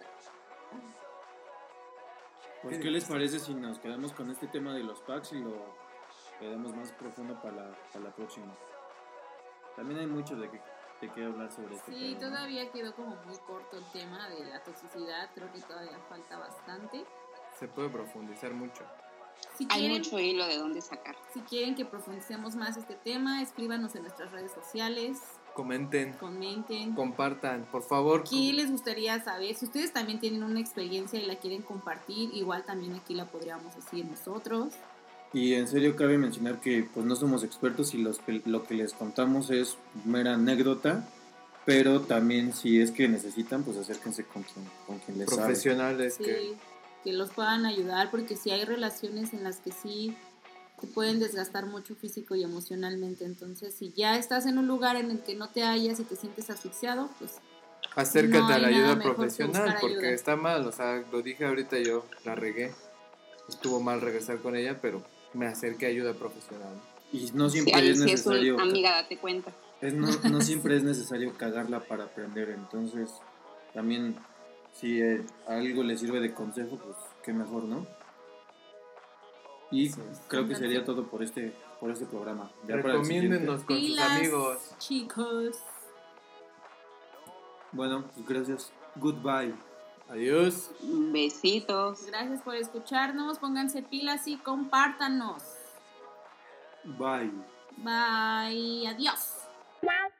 Pues, ¿qué les parece si nos quedamos con este tema de los packs y lo quedamos más profundo para la, para la próxima? También hay mucho de que, qué hablar sobre este Sí, todavía quedó como muy corto el tema de la toxicidad. Creo que todavía falta bastante. Se puede profundizar mucho. Si Hay quieren, mucho hilo de dónde sacar. si quieren que profundicemos más este tema, escríbanos en nuestras redes sociales, Comenten, comenten. compartan, por favor. ¿Qué les gustaría saber? Si ustedes también tienen una experiencia y la quieren compartir, igual también aquí la podríamos decir nosotros. Y en serio cabe mencionar que pues no somos expertos y los que- lo que les contamos es mera anécdota, pero también si es que necesitan, pues acérquense con quien, con quien les sabe. Profesionales Sí, que que los puedan ayudar, porque si hay relaciones en las que sí te pueden desgastar mucho físico y emocionalmente. Entonces, si ya estás en un lugar en el que no te hallas y te sientes asfixiado, pues acércate No a la ayuda que profesional porque ayuda. está mal, o sea, lo dije ahorita yo, la regué. Estuvo mal regresar con ella, pero me acerqué a ayuda profesional. Y no siempre es sí es un necesario. amiga, date cuenta. es no, no [LAUGHS] siempre es necesario cagarla para aprender. Entonces, también, si eh, algo le sirve de consejo, pues qué mejor, ¿no? Y Sí. creo que sería todo por este, por este programa. Ya Recomiéndennos con sus amigos. chicos. Bueno, pues gracias. Goodbye. Adiós. Besitos. Gracias por escucharnos. Pónganse pilas y compártanos. Bye. Bye. Adiós. Bye.